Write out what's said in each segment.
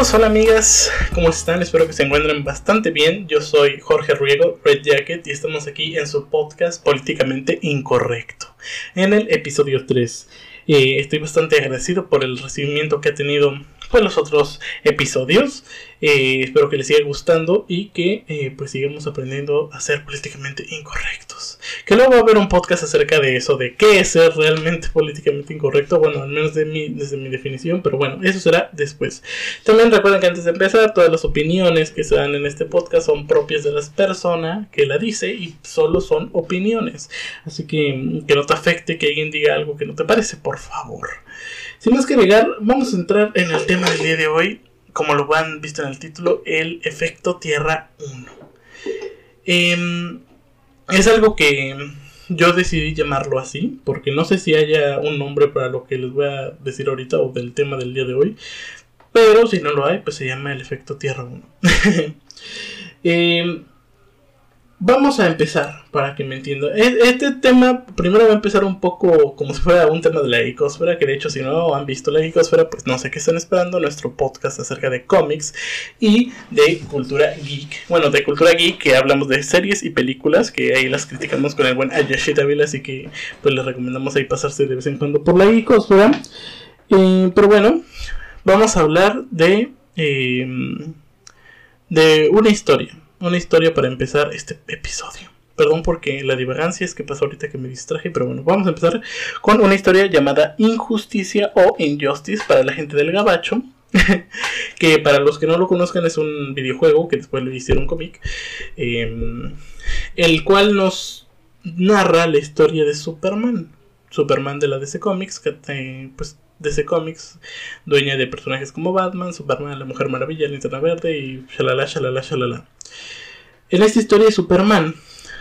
hola amigas, ¿cómo están? Espero que se encuentren bastante bien. Yo soy Jorge Ruego, Red Jacket, y estamos aquí en su podcast Políticamente Incorrecto, en el episodio 3. Eh, estoy bastante agradecido por el recibimiento que ha tenido pues, los otros episodios. Eh, espero que les siga gustando y que eh, pues sigamos aprendiendo a ser políticamente incorrectos. Que luego va a haber un podcast acerca de eso, de qué es ser realmente políticamente incorrecto. Bueno, al menos de mi, desde mi definición, pero bueno, eso será después. También recuerden que antes de empezar, todas las opiniones que se dan en este podcast son propias de las personas que la dice y solo son opiniones. Así que que no te afecte que alguien diga algo que no te parece, por favor. Sin más que agregar, vamos a entrar en el tema del día de hoy como lo han visto en el título, el efecto Tierra 1. Em, es algo que yo decidí llamarlo así, porque no sé si haya un nombre para lo que les voy a decir ahorita o del tema del día de hoy, pero si no lo hay, pues se llama el efecto Tierra 1. eh, Vamos a empezar para que me entiendan. Este tema primero va a empezar un poco como si fuera un tema de la ecosfera, que de hecho si no han visto la ecosfera, pues no sé qué están esperando, nuestro podcast acerca de cómics y de cultura geek. Bueno, de cultura geek que hablamos de series y películas, que ahí las criticamos con el buen Ayashi Davila, así que pues les recomendamos ahí pasarse de vez en cuando por la ecosfera. Eh, pero bueno, vamos a hablar de, eh, de una historia una historia para empezar este episodio. Perdón porque la divagancia es que pasó ahorita que me distraje, pero bueno, vamos a empezar con una historia llamada Injusticia o Injustice para la gente del Gabacho. que para los que no lo conozcan es un videojuego que después le hicieron cómic. Em, el cual nos narra la historia de Superman. Superman de la DC Comics, que eh, pues DC Comics, dueña de personajes como Batman, Superman, la Mujer Maravilla, Linterna Verde y shalala, shalala, shalala. En esta historia, Superman,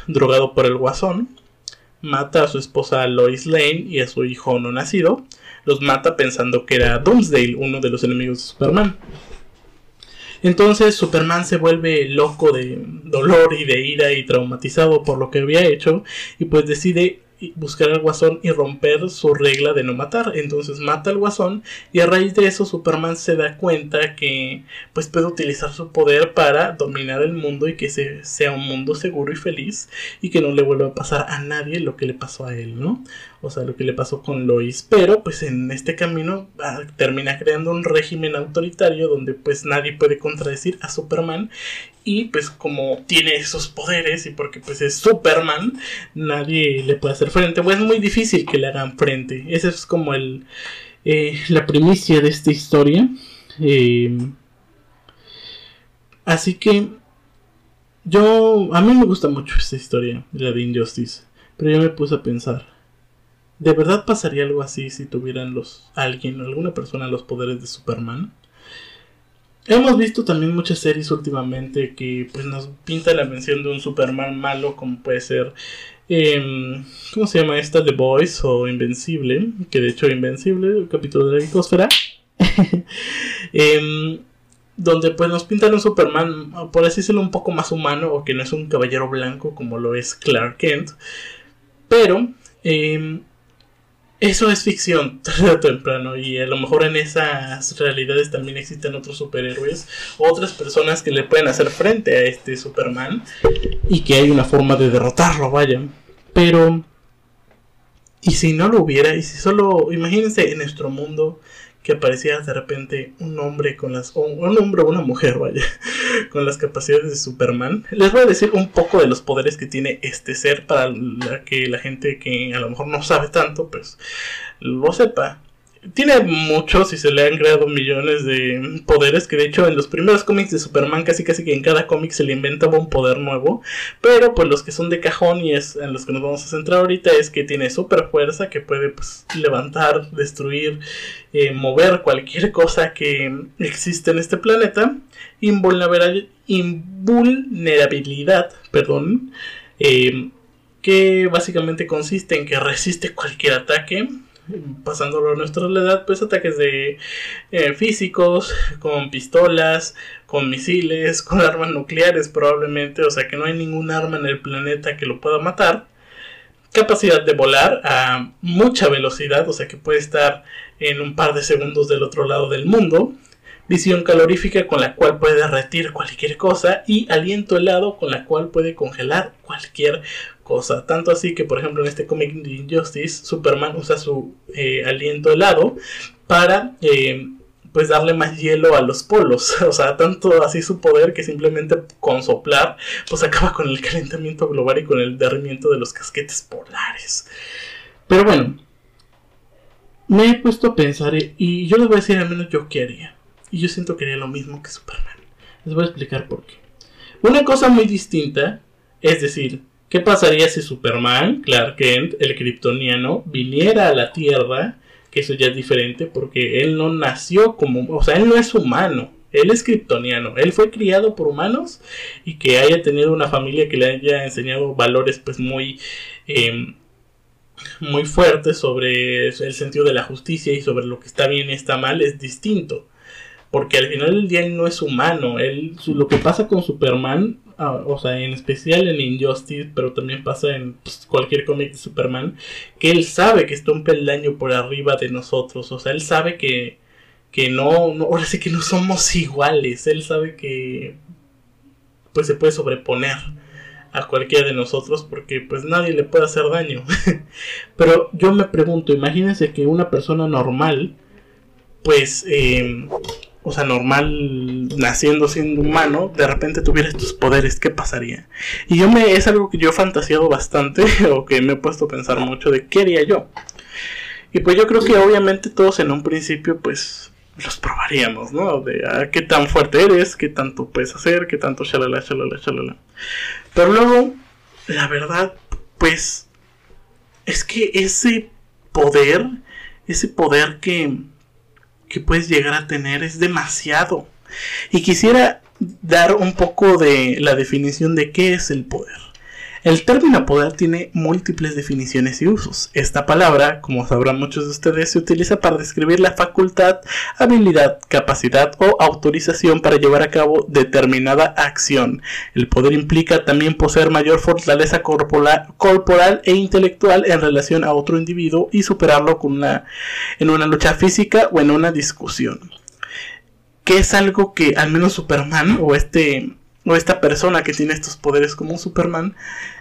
drogado por el guasón, mata a su esposa Lois Lane y a su hijo no nacido. Los mata pensando que era Doomsday, uno de los enemigos de Superman. Entonces Superman se vuelve loco de dolor y de ira y traumatizado por lo que había hecho y pues decide buscar al guasón y romper su regla de no matar. Entonces mata al guasón y a raíz de eso Superman se da cuenta que pues puede utilizar su poder para dominar el mundo y que sea un mundo seguro y feliz y que no le vuelva a pasar a nadie lo que le pasó a él, ¿no? O sea, lo que le pasó con Lois. Pero pues en este camino ah, termina creando un régimen autoritario donde pues nadie puede contradecir a Superman y pues como tiene esos poderes y porque pues es Superman, nadie le puede hacer frente. Pues es muy difícil que le hagan frente. Esa es como el, eh, la primicia de esta historia. Em, así que yo, a mí me gusta mucho esta historia, la de Injustice. Pero yo me puse a pensar. ¿De verdad pasaría algo así si tuvieran los alguien, alguna persona los poderes de Superman? Hemos visto también muchas series últimamente que pues nos pinta la mención de un Superman malo como puede ser eh, ¿cómo se llama esta? The Boys o Invencible, que de hecho Invencible, el capítulo de la ecosfera, eh, donde pues nos pintan un Superman, por así decirlo, un poco más humano o que no es un caballero blanco como lo es Clark Kent, pero eh, eso es ficción tarde o temprano y a lo mejor en esas realidades también existen otros superhéroes, otras personas que le pueden hacer frente a este Superman y que hay una forma de derrotarlo, vaya. Pero y si no lo hubiera, y si solo imagínense en nuestro mundo que aparecía de repente un hombre con las. un hombre o una mujer, vaya. Con las capacidades de Superman. Les voy a decir un poco de los poderes que tiene este ser para que la gente que a lo mejor no sabe tanto, pues lo sepa tiene muchos y se le han creado millones de poderes que de hecho en los primeros cómics de Superman casi casi que en cada cómic se le inventaba un poder nuevo pero pues los que son de cajón y es en los que nos vamos a centrar ahorita es que tiene super fuerza que puede pues levantar, destruir, eh, mover cualquier cosa que existe en este planeta. Invulnerabilidad, perdón eh, que básicamente consiste en que resiste cualquier ataque pasándolo a nuestra edad, pues ataques de eh, físicos, con pistolas, con misiles, con armas nucleares probablemente, o sea que no hay ningún arma en el planeta que lo pueda matar. Capacidad de volar a mucha velocidad, o sea que puede estar en un par de segundos del otro lado del mundo. visión calorífica con la cual puede derretir cualquier cosa y aliento helado con la cual puede congelar cualquier cosa. Tanto así que, por ejemplo, en este cómic de Injustice, Superman usa su eh, aliento helado para eh, pues darle más hielo a los polos. O sea, tanto así su poder que simplemente con soplar pues acaba con el calentamiento global y con el derrimiento de los casquetes polares. Pero bueno, me he puesto a pensar y yo les voy a decir al menos yo qué haría. Y yo siento que haría lo mismo que Superman. Les voy a explicar por qué. Una cosa muy distinta, es decir, ¿qué pasaría si Superman, Clark Kent, el kryptoniano, viniera a la Tierra? Que eso ya es diferente porque él no nació como, o sea, él no es humano. Él es kryptoniano, él fue criado por humanos y que haya tenido una familia que le haya enseñado valores pues muy em, muy fuertes sobre el sentido de la justicia y sobre lo que está bien y está mal es distinto. Porque al final del día él no es humano. Él, lo que pasa con Superman, ah, o sea, en especial en Injustice, pero también pasa en pues, cualquier cómic de Superman, que él sabe que está un peldaño por arriba de nosotros. O sea, él sabe que, que no, no, ahora sí que no somos iguales. Él sabe que pues se puede sobreponer a cualquiera de nosotros porque pues nadie le puede hacer daño. Pero yo me pregunto, imagínense que una persona normal, pues, em, o sea, normal, naciendo siendo humano, de repente tuviera estos poderes, ¿qué pasaría? Y yo me, es algo que yo he fantaseado bastante, o que me he puesto a pensar mucho de qué haría yo. Y pues yo creo que obviamente todos en un principio, pues, los probaríamos, ¿no? De ah, qué tan fuerte eres, qué tanto puedes hacer, qué tanto shalala, shalala, shalala. Pero luego, la verdad, pues, es que ese poder, ese poder que, que puedes llegar a tener es demasiado. Y quisiera dar un poco de la definición de qué es el poder. El término poder tiene múltiples definiciones y usos. Esta palabra, como sabrán muchos de ustedes, se utiliza para describir la facultad, habilidad, capacidad o autorización para llevar a cabo determinada acción. El poder implica también poseer mayor fortaleza corporal, e intelectual en relación a otro individuo y superarlo con una, en una lucha física o en una discusión. Que es algo que al menos Superman o este o esta persona que tiene estos poderes como Superman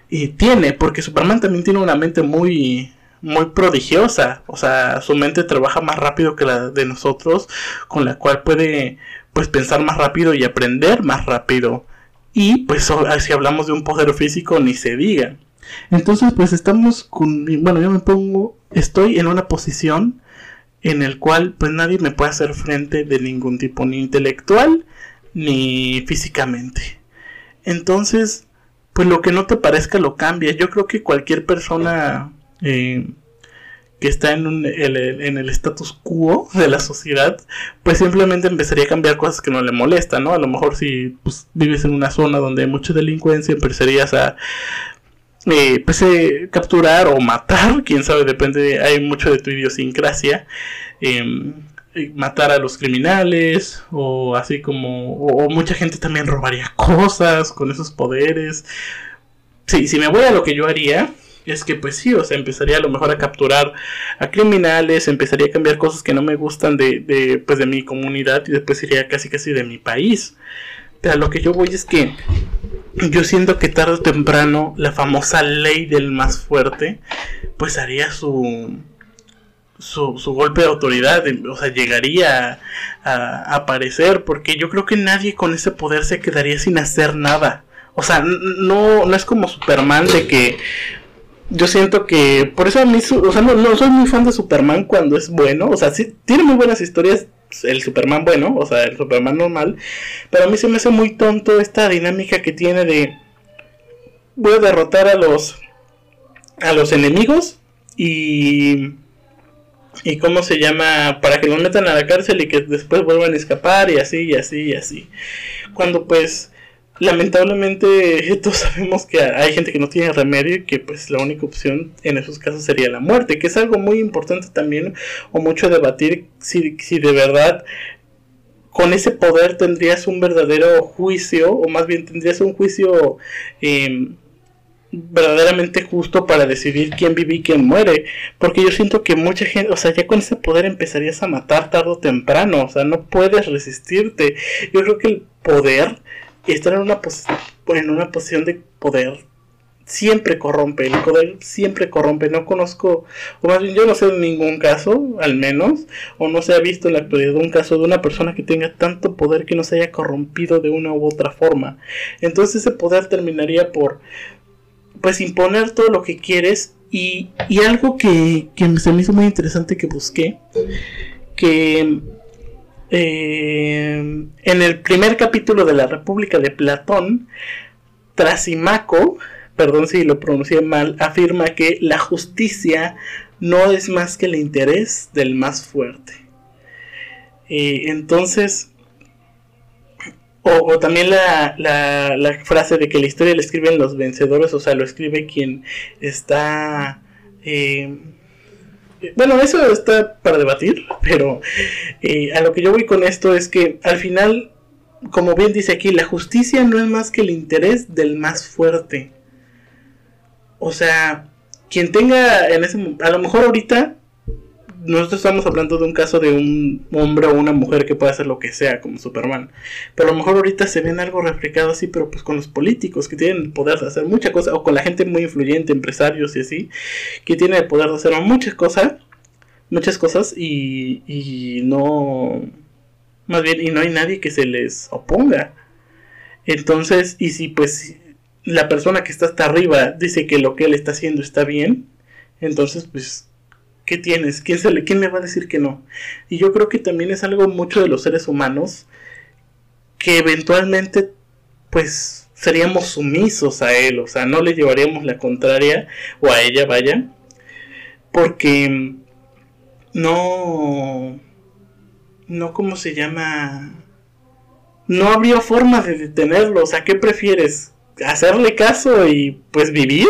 y tiene, porque Superman también tiene una mente muy muy prodigiosa, o sea, su mente trabaja más rápido que la de nosotros, con la cual puede pues pensar más rápido y aprender más rápido. Y pues si hablamos de un poder físico ni se diga. Entonces, pues estamos con bueno, yo me pongo estoy en una posición en el cual pues nadie me puede hacer frente de ningún tipo ni intelectual ni físicamente. Entonces, pues lo que no te parezca lo cambia. Yo creo que cualquier persona eh, que está en, en el status quo de la sociedad, pues simplemente empezaría a cambiar cosas que no le molestan, ¿no? A lo mejor si pues, vives en una zona donde hay mucha delincuencia, empezarías a eh, pues, eh, capturar o matar, quién sabe, depende, hay mucho de tu idiosincrasia. Em, matar a los criminales o así como o, mucha gente también robaría cosas con esos poderes. Sí si me voy a lo que yo haría es que pues sí o sea empezaría a lo mejor a capturar a criminales empezaría a cambiar cosas que no me gustan de, de pues de mi comunidad y después iría casi casi de mi país. Pero a lo que yo voy es que yo siento que tarde o temprano la famosa ley del más fuerte pues haría su su, su, golpe de autoridad, o sea, llegaría a, aparecer, porque yo creo que nadie con ese poder se quedaría sin hacer nada. O sea, no, no es como Superman de que yo siento que, por eso a mí, o sea, no, no soy muy fan de Superman cuando es bueno, o sea, sí, tiene muy buenas historias el Superman bueno, o sea, el Superman normal, pero a mí se me hace muy tonto esta dinámica que tiene de voy a derrotar a los a los enemigos y y cómo se llama para que los metan a la cárcel y que después vuelvan a escapar y así y así y así. Cuando pues lamentablemente todos sabemos que hay gente que no tiene remedio y que pues la única opción en esos casos sería la muerte, que es algo muy importante también o mucho debatir si, si de verdad con ese poder tendrías un verdadero juicio o más bien tendrías un juicio eh, verdaderamente justo para decidir quién vive y quién muere. Porque yo siento que mucha gente, o sea, ya con ese poder empezarías a matar tarde o temprano. O sea, no puedes resistirte. Yo creo que el poder, estar en una, en una posición de poder, siempre corrompe. El poder siempre corrompe. No conozco, o más bien yo no sé de ningún caso, al menos, o no se ha visto en la actualidad un caso de una persona que tenga tanto poder que no se haya corrompido de una u otra forma. Entonces ese poder terminaría por pues imponer todo lo que quieres y, y algo que, que, se me hizo muy interesante que busqué, que eh, en el primer capítulo de la República de Platón, Trasimaco, perdón si lo pronuncié mal, afirma que la justicia no es más que el interés del más fuerte. Eh, entonces, o, también la, la, frase de que la historia la escriben los vencedores, o sea, lo escribe quien está... Eh, bueno, eso está para debatir, pero eh, a lo que yo voy con esto es que al final, como bien dice aquí, la justicia no es más que el interés del más fuerte. O sea, quien tenga en ese a lo mejor ahorita nosotros estamos hablando de un caso de un hombre o una mujer que puede hacer lo que sea, como Superman. Pero a lo mejor ahorita se ven algo reflejado así, pero pues con los políticos que tienen el poder de hacer muchas cosas, o con la gente muy influyente, empresarios y así, que tienen el poder de hacer muchas cosas, muchas cosas y, y no, más bien, y no hay nadie que se les oponga. Entonces, y si pues la persona que está hasta arriba dice que lo que él está haciendo está bien, entonces pues ¿Qué tienes? ¿Quién, se le, ¿Quién va a decir que no? Y yo creo que también es algo mucho de los seres humanos que eventualmente pues seríamos sumisos a él, o sea, no le llevaríamos la contraria o a ella, vaya, porque no, no, ¿cómo se llama? No habría forma de detenerlo, o sea, ¿qué prefieres? ¿Hacerle caso y pues vivir?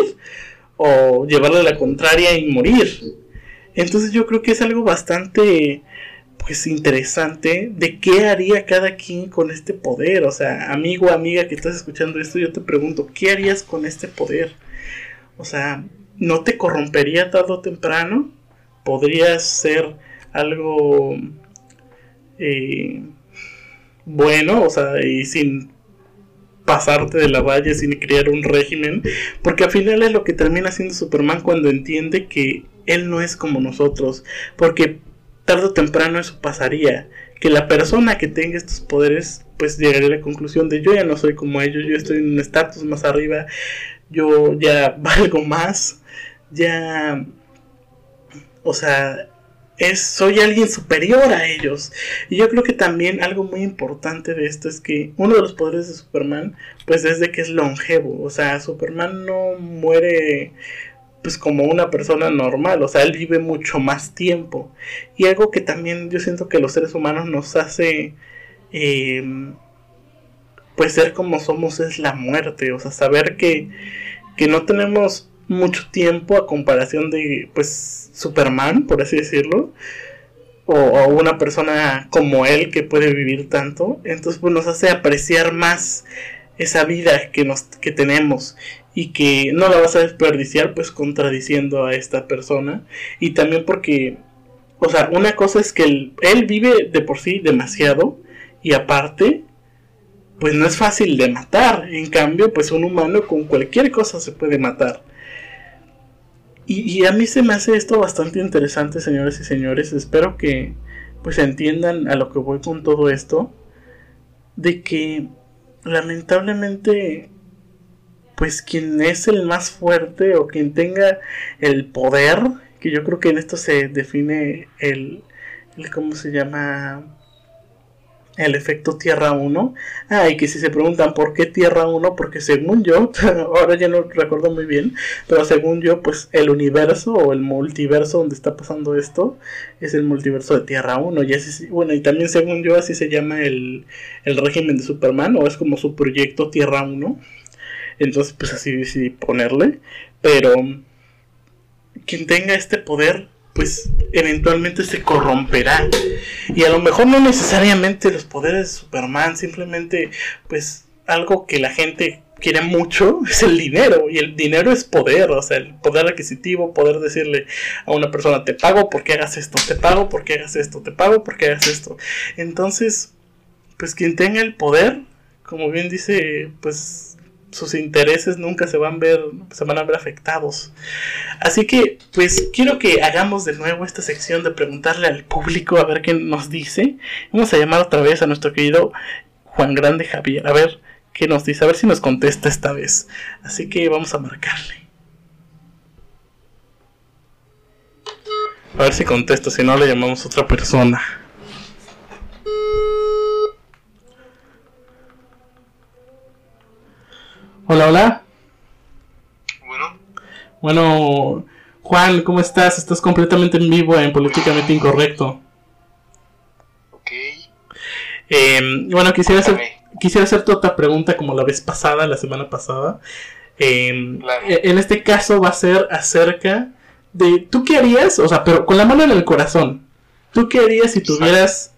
¿O llevarle la contraria y morir? Entonces yo creo que es algo bastante pues interesante de qué haría cada quien con este poder. O sea, amigo, amiga que estás escuchando esto, yo te pregunto, ¿qué harías con este poder? O sea, ¿no te corrompería tarde o temprano? ¿Podrías ser algo eh, bueno? O sea, y sin pasarte de la valla, sin crear un régimen. Porque al final es lo que termina haciendo Superman cuando entiende que él no es como nosotros, porque tarde o temprano eso pasaría, que la persona que tenga estos poderes pues llegaría a la conclusión de yo ya no soy como ellos, yo estoy en un estatus más arriba, yo ya valgo más, ya, o sea, es, soy alguien superior a ellos. Y yo creo que también algo muy importante de esto es que uno de los poderes de Superman, pues es de que es longevo. O sea, Superman no muere pues como una persona normal, o sea, él vive mucho más tiempo. Y algo que también yo siento que los seres humanos nos hace, em, pues ser como somos es la muerte, o sea, saber que, que no tenemos mucho tiempo a comparación de, pues, Superman, por así decirlo, o, una persona como él que puede vivir tanto, entonces pues nos hace apreciar más esa vida que, nos, que tenemos y que no la vas a desperdiciar pues contradiciendo a esta persona. Y también porque o sea una cosa es que él, él vive de por sí demasiado y aparte pues no es fácil de matar. En cambio pues un humano con cualquier cosa se puede matar y, a mí se me hace esto bastante interesante señores y señores espero que pues entiendan a lo que voy con todo esto de que lamentablemente pues quien es el más fuerte o quien tenga el poder, que yo creo que en esto se define el, el ¿cómo se llama? El efecto Tierra 1. Ah, y que si se preguntan por qué Tierra 1, porque según yo, ahora ya no recuerdo muy bien, pero según yo, pues el universo o el multiverso donde está pasando esto es el multiverso de Tierra 1. Y así, bueno, y también según yo, así se llama el, el régimen de Superman, o es como su proyecto Tierra 1 entonces, pues así decidí ponerle. Pero quien tenga este poder, pues eventualmente se corromperá. Y a lo mejor no necesariamente los poderes de Superman, simplemente pues algo que la gente quiere mucho es el dinero. Y el dinero es poder, o sea, el poder adquisitivo, poder decirle a una persona, te pago porque hagas esto, te pago porque hagas esto, te pago porque hagas esto. Entonces, pues quien tenga el poder, como bien dice, pues sus intereses nunca se van a ver se van a ver afectados. Así que pues quiero que hagamos de nuevo esta sección de preguntarle al público a ver qué nos dice. Vamos a llamar otra vez a nuestro querido Juan Grande Javier a ver qué nos dice a ver si nos contesta esta vez. Así que vamos a marcarle. A ver si contesta si no le llamamos a otra persona Hola, hola. Bueno. Bueno, Juan, ¿cómo estás? Estás completamente en vivo en Políticamente Incorrecto. Ok. Eh, bueno, quisiera hacer, quisiera hacerte otra pregunta como la vez pasada, la semana pasada. Eh, En este caso va a ser acerca de, ¿tú qué harías? O sea, pero con la mano en el corazón. ¿Tú qué harías si tuvieras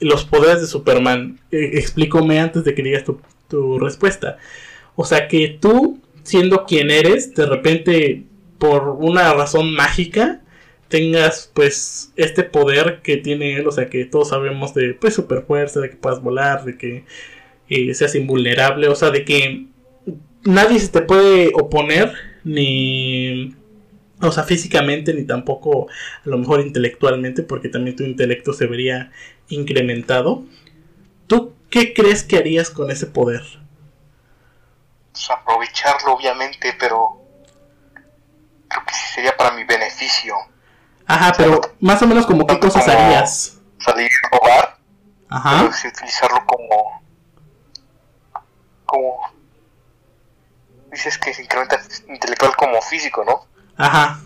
los poderes de Superman? Eh, explícame antes de que digas tu, tu respuesta. O sea que tú, siendo quien eres, de repente, por una razón mágica, tengas pues este poder que tiene él, o sea que todos sabemos de pues super fuerza, de que puedas volar, de que eh, seas invulnerable, o sea de que nadie se te puede oponer ni o sea físicamente ni tampoco a lo mejor intelectualmente porque también tu intelecto se vería incrementado. ¿Tú qué crees que harías con ese poder? Pues, aprovecharlo, obviamente, pero creo que sí sería para mi beneficio. Ajá, pero más o menos como qué cosas harías. Salir a robar. Ajá. Pero sí utilizarlo como. Como. Dices que se incrementa intelectual como físico, ¿no? Ajá.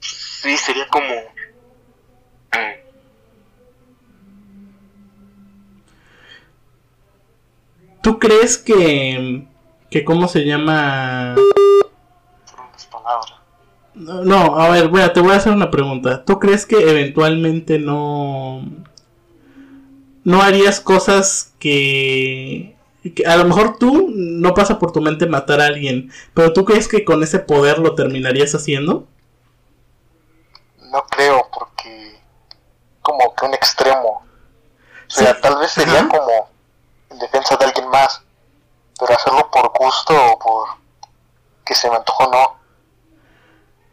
Sí, sería como. mm, ¿Tú crees que. Que cómo se llama. No, a ver, voy a- te voy a hacer una pregunta. ¿Tú crees que eventualmente no. no harías cosas que. que a lo mejor tú no pasa por tu mente matar a alguien, pero tú crees que con ese poder lo terminarías haciendo? No creo, porque. Como que un extremo. O sea, Sí, tal vez sería ajá. como en defensa de alguien más. Pero hacerlo por gusto o por que se me antojó, no.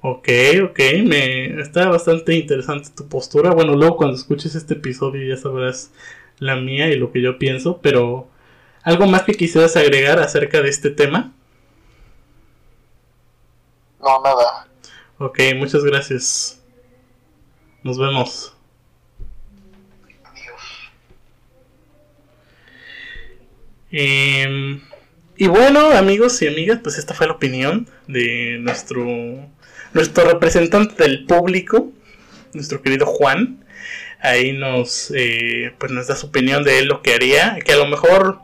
Ok, ok, me está bastante interesante tu postura. Bueno, luego cuando escuches este episodio ya sabrás la mía y lo que yo pienso, pero ¿algo más que quisieras agregar acerca de este tema? No, nada. Ok, muchas gracias. Nos vemos. Adiós. Em, y bueno, amigos y amigas, pues esta fue la opinión de nuestro nuestro representante del público, nuestro querido Juan. Ahí nos eh, pues nos da su opinión de él lo que haría, que a lo mejor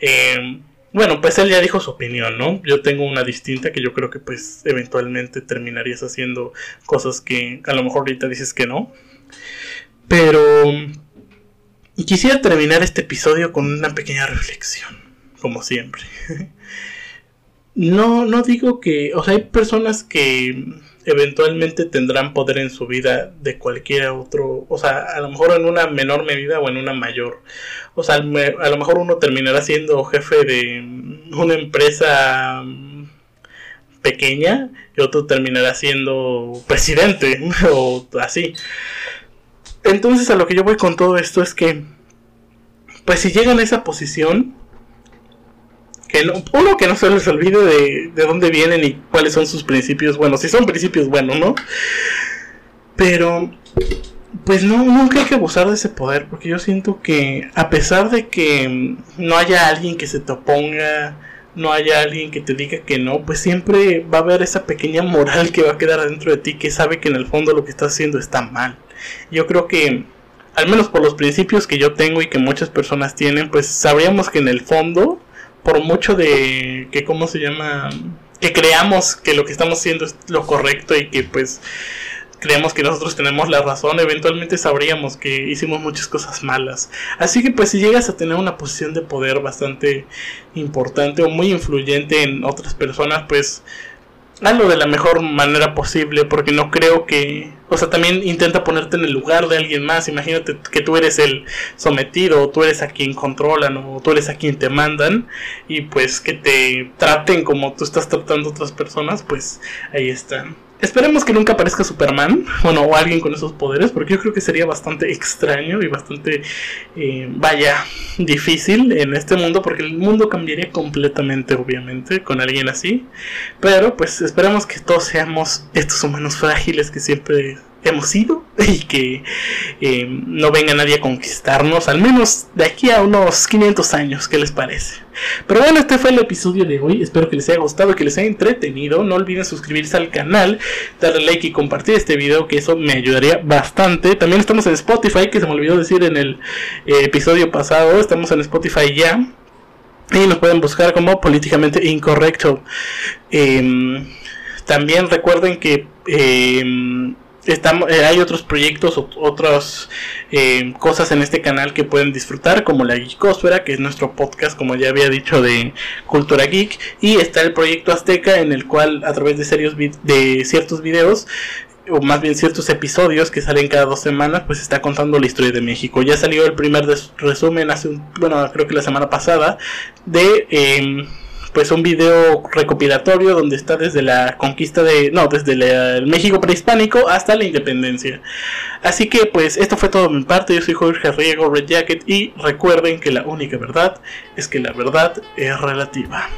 em, bueno, pues él ya dijo su opinión, ¿no? Yo tengo una distinta que yo creo que pues eventualmente terminarías haciendo cosas que a lo mejor ahorita dices que no. Pero quisiera terminar este episodio con una pequeña reflexión, como siempre. No, no digo que, o sea, hay personas que eventualmente tendrán poder en su vida de cualquier otro, o sea, a lo mejor en una menor medida o en una mayor. O sea, a lo mejor uno terminará siendo jefe de una empresa mm, pequeña y otro terminará siendo presidente o así. Entonces a lo que yo voy con todo esto es que, pues si llegan a esa posición, que no, uno que no se les olvide de, de dónde vienen y cuáles son sus principios, bueno, si son principios, bueno, ¿no? Pero, pues no, nunca hay que abusar de ese poder, porque yo siento que a pesar de que no haya alguien que se te oponga, no haya alguien que te diga que no, pues siempre va a haber esa pequeña moral que va a quedar adentro de ti que sabe que en el fondo lo que estás haciendo está mal. Yo creo que, al menos por los principios que yo tengo y que muchas personas tienen, pues sabríamos que en el fondo, por mucho de que, ¿cómo se llama? Que creamos que lo que estamos haciendo es lo correcto y que pues creemos que nosotros tenemos la razón, eventualmente sabríamos que hicimos muchas cosas malas. Así que pues si llegas a tener una posición de poder bastante importante o muy influyente en otras personas, pues hazlo de la mejor manera posible, porque no creo que, o sea, también intenta ponerte en el lugar de alguien más, imagínate que tú eres el sometido, o tú eres a quien controlan, o tú eres a quien te mandan, y pues que te traten como tú estás tratando a otras personas, pues ahí están. Esperemos que nunca aparezca Superman, bueno, o alguien con esos poderes, porque yo creo que sería bastante extraño y bastante, eh, vaya, difícil en este mundo, porque el mundo cambiaría completamente, obviamente, con alguien así. Pero, pues, esperemos que todos seamos estos humanos frágiles que siempre hemos sido y que eh, no venga nadie a conquistarnos, al menos de aquí a unos 500 años, ¿qué les parece? Pero bueno, este fue el episodio de hoy, espero que les haya gustado, que les haya entretenido, no olviden suscribirse al canal, darle like y compartir este video, que eso me ayudaría bastante. También estamos en Spotify, que se me olvidó decir en el eh, episodio pasado, estamos en Spotify ya. Y nos pueden buscar como políticamente incorrecto. Em, también recuerden que em, Estamos, eh, hay otros proyectos, otras eh, cosas en este canal que pueden disfrutar, como la Geekosfera, que es nuestro podcast, como ya había dicho, de cultura geek. Y está el proyecto Azteca, en el cual a través de, serios de ciertos videos, o más bien ciertos episodios que salen cada dos semanas, pues está contando la historia de México. Ya salió el primer resumen hace un, bueno, creo que la semana pasada, de... Em, pues un video recopilatorio donde está desde la conquista de, no, desde el México prehispánico hasta la independencia. Así que pues esto fue todo de mi parte, yo soy Jorge Riego Red Jacket y recuerden que la única verdad es que la verdad es relativa.